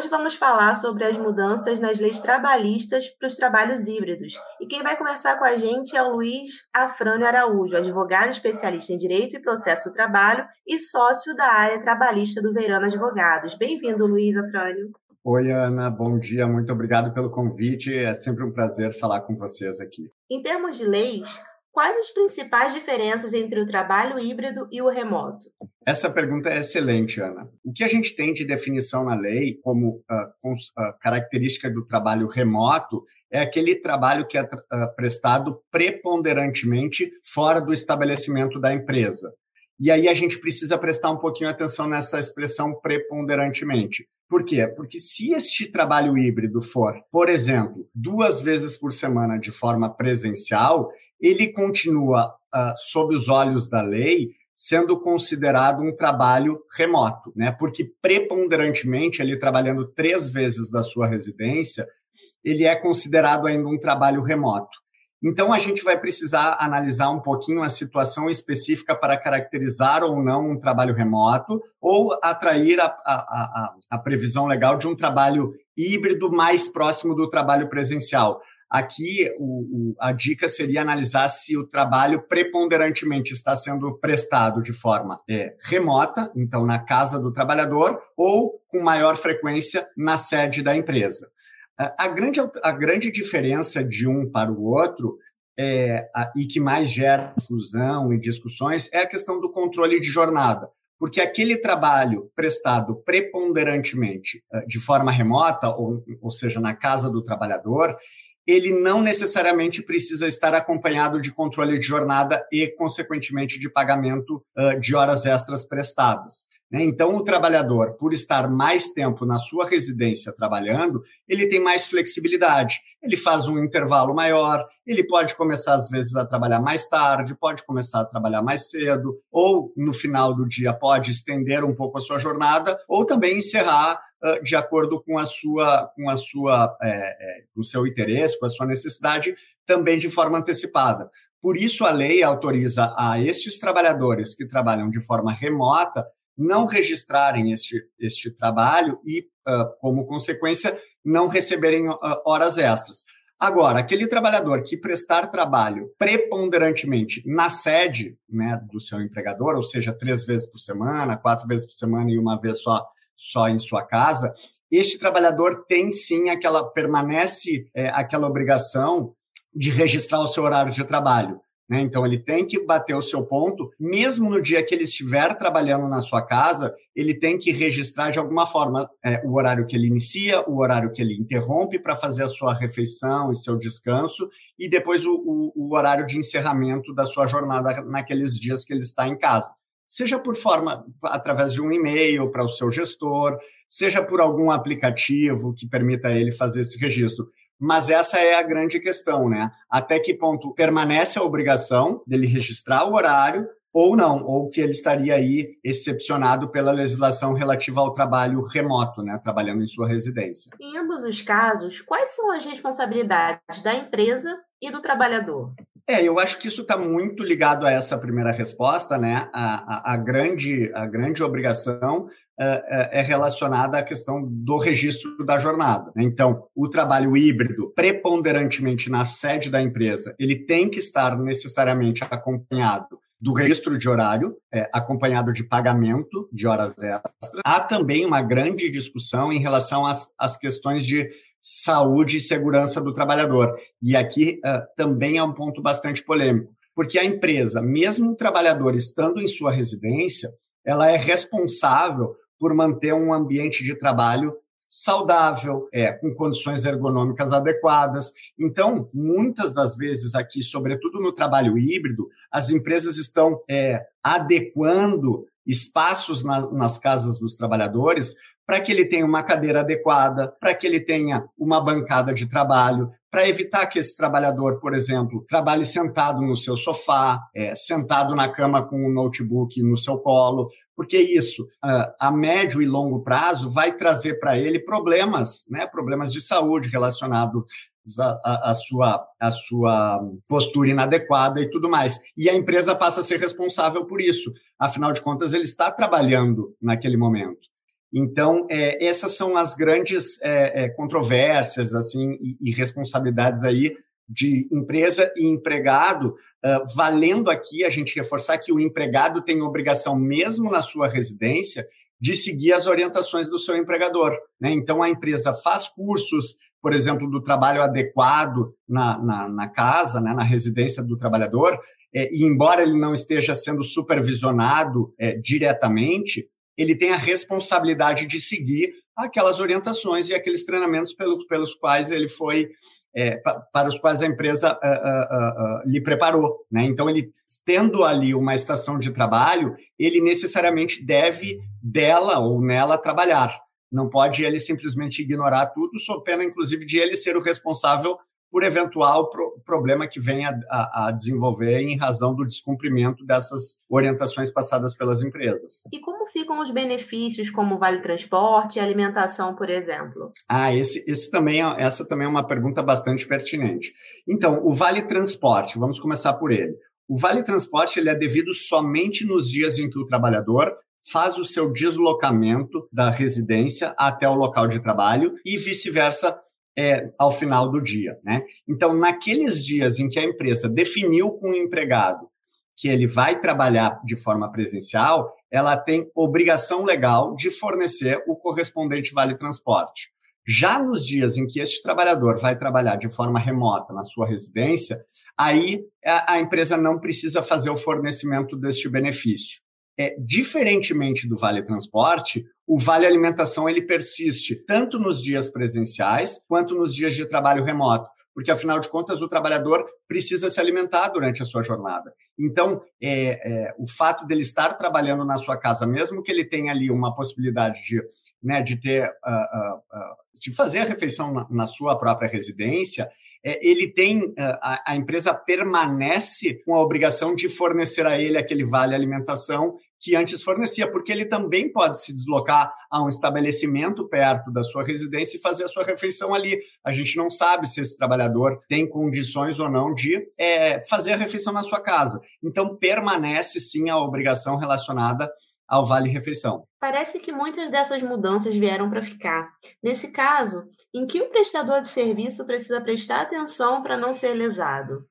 Hoje vamos falar sobre as mudanças nas leis trabalhistas para os trabalhos híbridos. E quem vai conversar com a gente é o Luiz Afrânio Araújo, advogado especialista em Direito e Processo do Trabalho e sócio da área trabalhista do Verano Advogados. Bem-vindo, Luiz Afrânio. Oi, Ana, bom dia, muito obrigado pelo convite. É sempre um prazer falar com vocês aqui. Em termos de leis, Quais as principais diferenças entre o trabalho híbrido e o remoto? Essa pergunta é excelente, Ana. O que a gente tem de definição na lei como uh, uh, característica do trabalho remoto é aquele trabalho que é uh, prestado preponderantemente fora do estabelecimento da empresa. E aí a gente precisa prestar um pouquinho atenção nessa expressão preponderantemente. Por quê? Porque se este trabalho híbrido for, por exemplo, duas vezes por semana de forma presencial, ele continua, uh, sob os olhos da lei, sendo considerado um trabalho remoto, né? Porque preponderantemente ele trabalhando três vezes da sua residência, ele é considerado ainda um trabalho remoto. Então a gente vai precisar analisar um pouquinho a situação específica para caracterizar ou não um trabalho remoto ou atrair a, a, a, a previsão legal de um trabalho híbrido mais próximo do trabalho presencial. Aqui, o, o, a dica seria analisar se o trabalho preponderantemente está sendo prestado de forma é, remota, então na casa do trabalhador, ou com maior frequência na sede da empresa. A grande, a grande diferença de um para o outro é, a, e que mais gera fusão e discussões é a questão do controle de jornada porque aquele trabalho prestado preponderantemente de forma remota, ou, ou seja, na casa do trabalhador, ele não necessariamente precisa estar acompanhado de controle de jornada e, consequentemente, de pagamento de horas extras prestadas. Né? Então, o trabalhador, por estar mais tempo na sua residência trabalhando, ele tem mais flexibilidade. Ele faz um intervalo maior, ele pode começar, às vezes, a trabalhar mais tarde, pode começar a trabalhar mais cedo, ou no final do dia pode estender um pouco a sua jornada, ou também encerrar de acordo com a sua, com a sua, é, é, com o seu interesse, com a sua necessidade, também de forma antecipada. Por isso, a lei autoriza a estes trabalhadores que trabalham de forma remota não registrarem este, este trabalho e, uh, como consequência, não receberem uh, horas extras. Agora, aquele trabalhador que prestar trabalho preponderantemente na sede né, do seu empregador, ou seja, três vezes por semana, quatro vezes por semana e uma vez só só em sua casa, este trabalhador tem sim aquela, permanece é, aquela obrigação de registrar o seu horário de trabalho. Né? Então, ele tem que bater o seu ponto, mesmo no dia que ele estiver trabalhando na sua casa, ele tem que registrar de alguma forma é, o horário que ele inicia, o horário que ele interrompe para fazer a sua refeição e seu descanso, e depois o, o, o horário de encerramento da sua jornada naqueles dias que ele está em casa seja por forma através de um e-mail para o seu gestor, seja por algum aplicativo que permita ele fazer esse registro. Mas essa é a grande questão, né? Até que ponto permanece a obrigação dele registrar o horário ou não, ou que ele estaria aí excepcionado pela legislação relativa ao trabalho remoto, né, trabalhando em sua residência. Em ambos os casos, quais são as responsabilidades da empresa e do trabalhador? É, eu acho que isso está muito ligado a essa primeira resposta, né? A, a, a grande, a grande obrigação uh, é relacionada à questão do registro da jornada. Né? Então, o trabalho híbrido, preponderantemente na sede da empresa, ele tem que estar necessariamente acompanhado do registro de horário, é, acompanhado de pagamento de horas extras. Há também uma grande discussão em relação às, às questões de saúde e segurança do trabalhador. E aqui uh, também é um ponto bastante polêmico, porque a empresa, mesmo o trabalhador estando em sua residência, ela é responsável por manter um ambiente de trabalho saudável, é, com condições ergonômicas adequadas. Então, muitas das vezes aqui, sobretudo no trabalho híbrido, as empresas estão é, adequando espaços na, nas casas dos trabalhadores para que ele tenha uma cadeira adequada, para que ele tenha uma bancada de trabalho, para evitar que esse trabalhador, por exemplo, trabalhe sentado no seu sofá, é, sentado na cama com um notebook no seu colo, porque isso, a médio e longo prazo, vai trazer para ele problemas, né, problemas de saúde relacionados a, a, sua, a sua postura inadequada e tudo mais. E a empresa passa a ser responsável por isso. Afinal de contas, ele está trabalhando naquele momento. Então, é, essas são as grandes é, é, controvérsias assim e, e, responsabilidades aí de empresa e empregado, uh, valendo aqui a gente reforçar que o empregado tem obrigação, mesmo na sua residência, de seguir as orientações do seu empregador. Né? Então, a empresa faz cursos, por exemplo, do trabalho adequado na, na, na casa, né? na residência do trabalhador, é, e embora ele não esteja sendo supervisionado é, diretamente, ele tem a responsabilidade de seguir aquelas orientações e aqueles treinamentos pelo, pelos quais ele foi é, para os quais a empresa uh, uh, uh, lhe preparou. Né? Então, ele tendo ali uma estação de trabalho, ele necessariamente deve dela ou nela trabalhar. Não pode ele simplesmente ignorar tudo, sob pena, inclusive, de ele ser o responsável por eventual pro problema que venha a, a, desenvolver em razão do descumprimento dessas orientações passadas pelas empresas. E como ficam os benefícios como vale transporte e alimentação, por exemplo? Ah, esse, esse também é, essa também é uma pergunta bastante pertinente. Então, o vale transporte, vamos começar por ele. O vale transporte ele é devido somente nos dias em que o trabalhador faz o seu deslocamento da residência até o local de trabalho e vice-versa é, ao final do dia. Né? Então, naqueles dias em que a empresa definiu com o empregado que ele vai trabalhar de forma presencial, ela tem obrigação legal de fornecer o correspondente vale transporte. Já nos dias em que este trabalhador vai trabalhar de forma remota na sua residência, aí a, a empresa não precisa fazer o fornecimento deste benefício. É, diferentemente do Vale Transporte, o Vale Alimentação ele persiste tanto nos dias presenciais quanto nos dias de trabalho remoto, porque afinal de contas o trabalhador precisa se alimentar durante a sua jornada. Então, é, é, o fato dele estar trabalhando na sua casa, mesmo que ele tenha ali uma possibilidade de, né, de ter, uh, uh, uh, de fazer a refeição na, na sua própria residência, é, ele tem, a, a, empresa permanece com a obrigação de fornecer a ele aquele vale alimentação que antes fornecia, porque ele também pode se deslocar a um estabelecimento perto da sua residência e fazer a sua refeição ali. A gente não sabe se esse trabalhador tem condições ou não de é, fazer a refeição na sua casa. Então, permanece sim a obrigação relacionada ao Vale Refeição. Parece que muitas dessas mudanças vieram para ficar. Nesse caso, em que o prestador de serviço precisa prestar atenção para não ser lesado?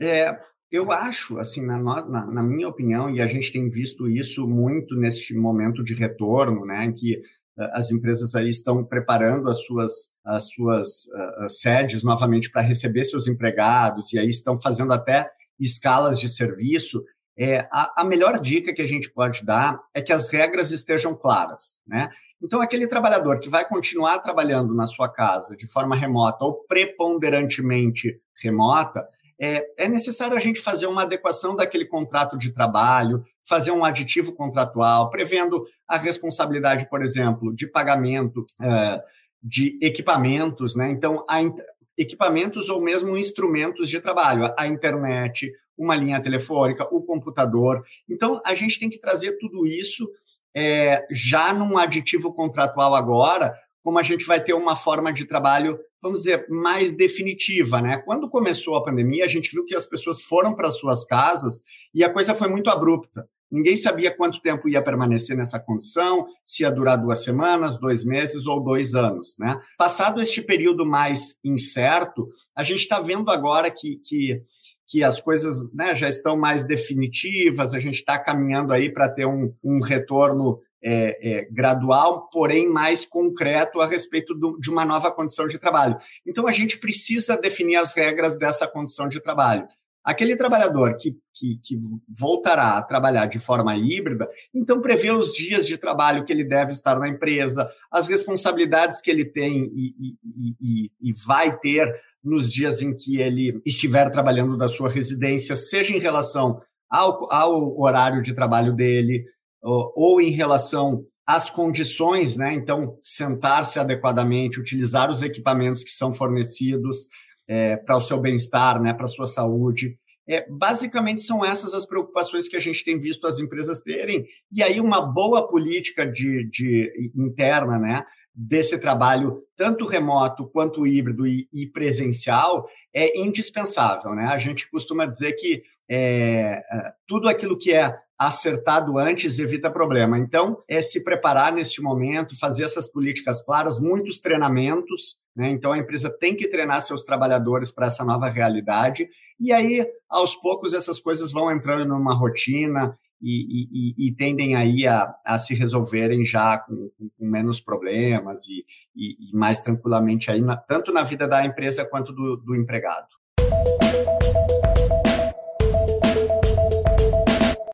É, eu acho, assim, na, na, na, minha opinião, e a gente tem visto isso muito neste momento de retorno, né, em que uh, as empresas aí estão preparando as suas, as suas uh, sedes novamente para receber seus empregados, e aí estão fazendo até escalas de serviço. É, a, a melhor dica que a gente pode dar é que as regras estejam claras, né? Então, aquele trabalhador que vai continuar trabalhando na sua casa de forma remota ou preponderantemente remota, é, é necessário a gente fazer uma adequação daquele contrato de trabalho, fazer um aditivo contratual, prevendo a responsabilidade, por exemplo, de pagamento uh, de equipamentos, né? Então, a, equipamentos ou mesmo instrumentos de trabalho, a internet, uma linha telefônica, o computador. Então, a gente tem que trazer tudo isso é, já num aditivo contratual agora, como a gente vai ter uma forma de trabalho, vamos dizer, mais definitiva, né? Quando começou a pandemia, a gente viu que as pessoas foram para suas casas e a coisa foi muito abrupta. Ninguém sabia quanto tempo ia permanecer nessa condição, se ia durar duas semanas, dois meses ou dois anos, né? Passado este período mais incerto, a gente está vendo agora que, que, que as coisas né, já estão mais definitivas, a gente está caminhando aí para ter um, um retorno é, é, gradual, porém mais concreto a respeito do, de uma nova condição de trabalho. Então, a gente precisa definir as regras dessa condição de trabalho. Aquele trabalhador que, que, que, voltará a trabalhar de forma híbrida, então prevê os dias de trabalho que ele deve estar na empresa, as responsabilidades que ele tem e, e, e, e vai ter nos dias em que ele estiver trabalhando da sua residência, seja em relação ao, ao horário de trabalho dele, ou, ou em relação às condições, né? Então, sentar-se adequadamente, utilizar os equipamentos que são fornecidos é, para o seu bem-estar, né? Para a sua saúde. É, basicamente são essas as preocupações que a gente tem visto as empresas terem, e aí uma boa política de, de interna, né, desse trabalho, tanto remoto quanto híbrido e, e, presencial, é indispensável. Né? A gente costuma dizer que é, é tudo aquilo que é acertado antes evita problema. Então, é se preparar neste momento, fazer essas políticas claras, muitos treinamentos. Né? Então, a empresa tem que treinar seus trabalhadores para essa nova realidade. E aí, aos poucos, essas coisas vão entrando numa rotina e, e, e, tendem aí a, a, se resolverem já com, com menos problemas e, e, mais tranquilamente aí, na, tanto na vida da empresa quanto do, do empregado.